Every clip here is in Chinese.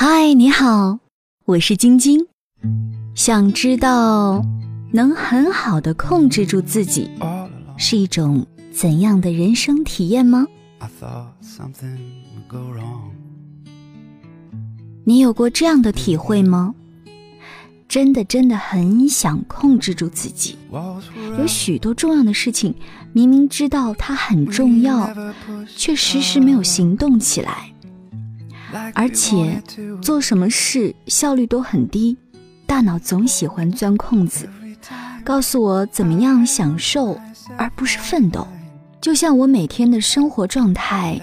嗨，你好，我是晶晶。想知道能很好的控制住自己是一种怎样的人生体验吗？你有过这样的体会吗？真的真的很想控制住自己，有许多重要的事情，明明知道它很重要，却迟迟没有行动起来，而且做什么事效率都很低，大脑总喜欢钻空子，告诉我怎么样享受而不是奋斗。就像我每天的生活状态，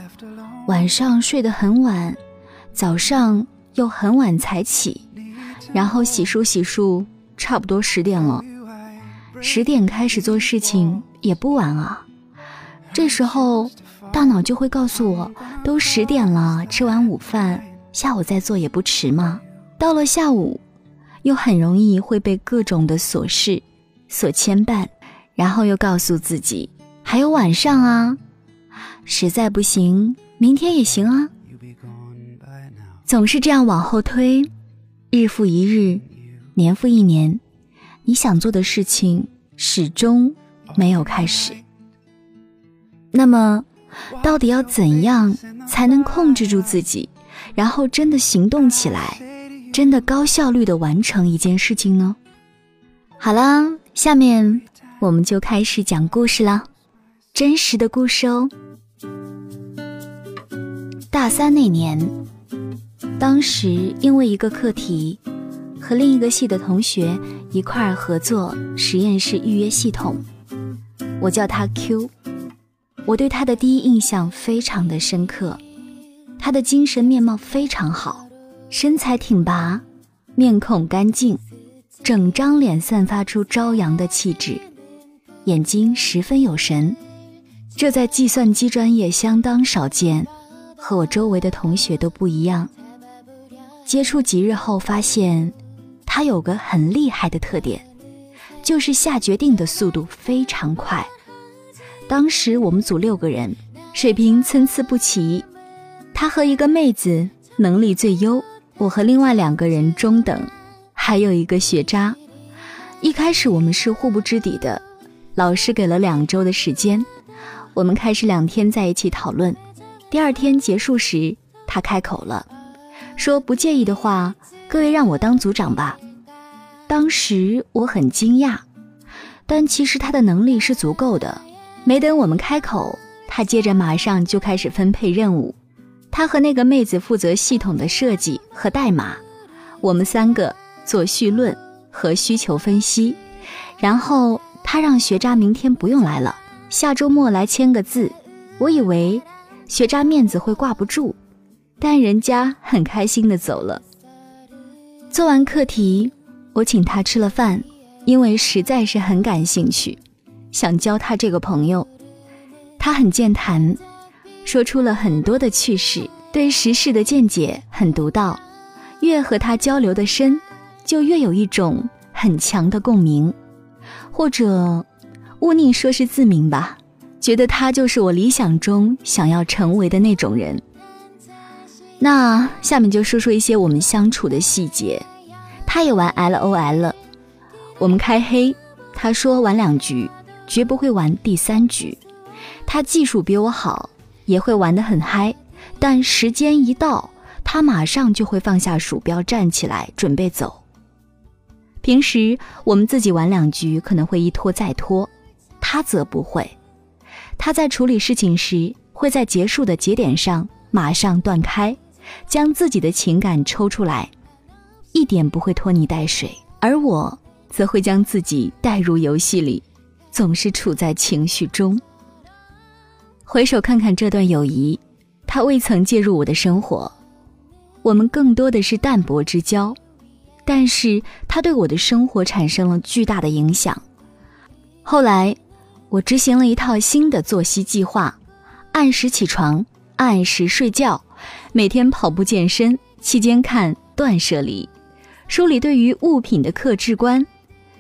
晚上睡得很晚，早上又很晚才起。然后洗漱洗漱，差不多十点了。十点开始做事情也不晚啊。这时候大脑就会告诉我，都十点了，吃完午饭，下午再做也不迟嘛。到了下午，又很容易会被各种的琐事所牵绊，然后又告诉自己还有晚上啊，实在不行，明天也行啊。总是这样往后推。日复一日，年复一年，你想做的事情始终没有开始。那么，到底要怎样才能控制住自己，然后真的行动起来，真的高效率的完成一件事情呢？好啦，下面我们就开始讲故事啦，真实的故事哦。大三那年。当时因为一个课题，和另一个系的同学一块儿合作实验室预约系统，我叫他 Q。我对他的第一印象非常的深刻，他的精神面貌非常好，身材挺拔，面孔干净，整张脸散发出朝阳的气质，眼睛十分有神，这在计算机专业相当少见，和我周围的同学都不一样。接触几日后，发现他有个很厉害的特点，就是下决定的速度非常快。当时我们组六个人，水平参差不齐。他和一个妹子能力最优，我和另外两个人中等，还有一个学渣。一开始我们是互不知底的，老师给了两周的时间，我们开始两天在一起讨论。第二天结束时，他开口了。说不介意的话，各位让我当组长吧。当时我很惊讶，但其实他的能力是足够的。没等我们开口，他接着马上就开始分配任务。他和那个妹子负责系统的设计和代码，我们三个做绪论和需求分析。然后他让学渣明天不用来了，下周末来签个字。我以为学渣面子会挂不住。但人家很开心的走了。做完课题，我请他吃了饭，因为实在是很感兴趣，想交他这个朋友。他很健谈，说出了很多的趣事，对时事的见解很独到。越和他交流的深，就越有一种很强的共鸣，或者勿宁说是自明吧，觉得他就是我理想中想要成为的那种人。那下面就说说一些我们相处的细节。他也玩 LOL，我们开黑，他说玩两局，绝不会玩第三局。他技术比我好，也会玩得很嗨，但时间一到，他马上就会放下鼠标，站起来准备走。平时我们自己玩两局，可能会一拖再拖，他则不会。他在处理事情时，会在结束的节点上马上断开。将自己的情感抽出来，一点不会拖泥带水，而我则会将自己带入游戏里，总是处在情绪中。回首看看这段友谊，他未曾介入我的生活，我们更多的是淡泊之交，但是他对我的生活产生了巨大的影响。后来，我执行了一套新的作息计划，按时起床，按时睡觉。每天跑步健身期间看断舍离，书里对于物品的克制观，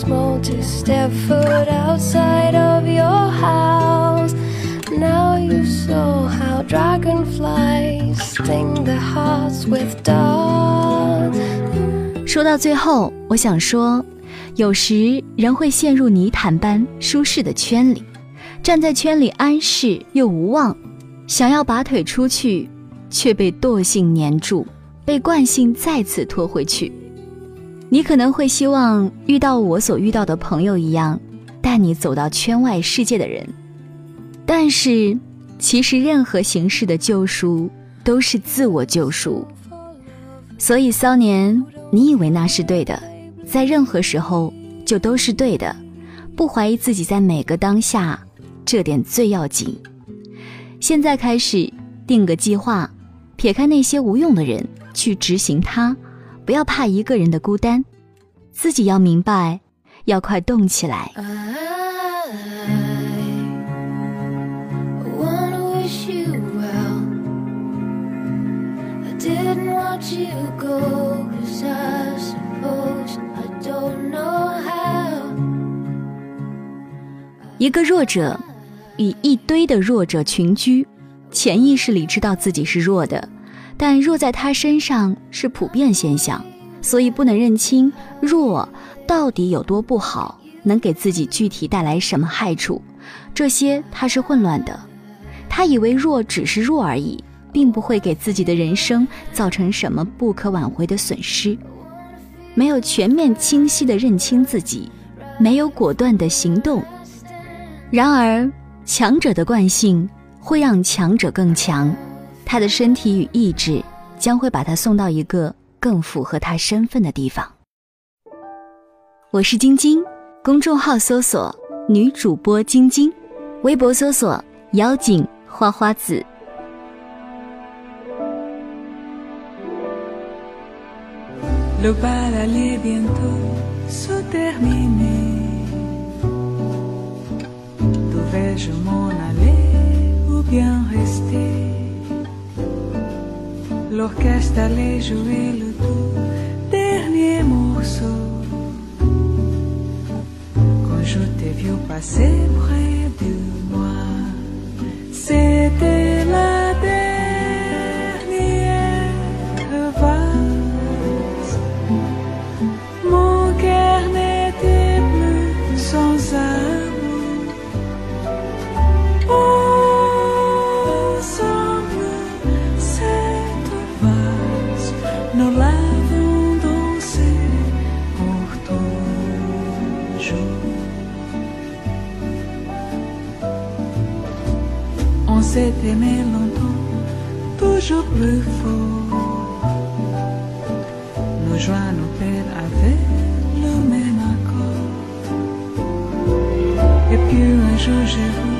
small to step foot outside of your house. Now you saw how dragonflies sting the hearts with darts. 说到最后，我想说，有时人会陷入泥潭般舒适的圈里，站在圈里安适又无望，想要拔腿出去，却被惰性粘住，被惯性再次拖回去。你可能会希望遇到我所遇到的朋友一样，带你走到圈外世界的人，但是，其实任何形式的救赎都是自我救赎。所以骚年，你以为那是对的，在任何时候就都是对的，不怀疑自己在每个当下，这点最要紧。现在开始定个计划，撇开那些无用的人，去执行它。不要怕一个人的孤单，自己要明白，要快动起来。一个弱者与一堆的弱者群居，潜意识里知道自己是弱的。但弱在他身上是普遍现象，所以不能认清弱到底有多不好，能给自己具体带来什么害处，这些他是混乱的。他以为弱只是弱而已，并不会给自己的人生造成什么不可挽回的损失。没有全面清晰的认清自己，没有果断的行动。然而，强者的惯性会让强者更强。他的身体与意志将会把他送到一个更符合他身份的地方。我是晶晶，公众号搜索“女主播晶晶”，微博搜索“妖精花花子”。L'orchestre allait jouer le tout dernier morceau. Quand je t'ai vu passer près de moi, c'était la s'est aimé longtemps, toujours plus fort. Nos joies, nos peines avaient le même accord. Et puis un jour j'ai vu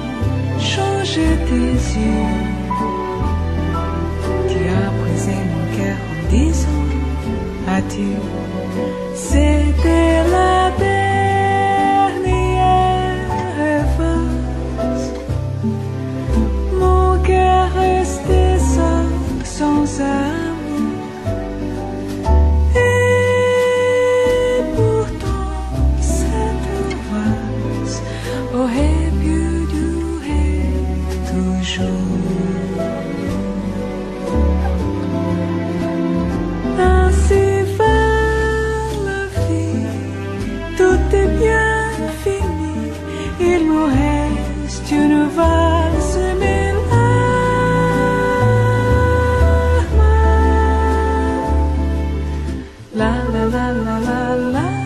changer tes yeux. Tu as brisé mon cœur en disant adieu. C'était la la la la la.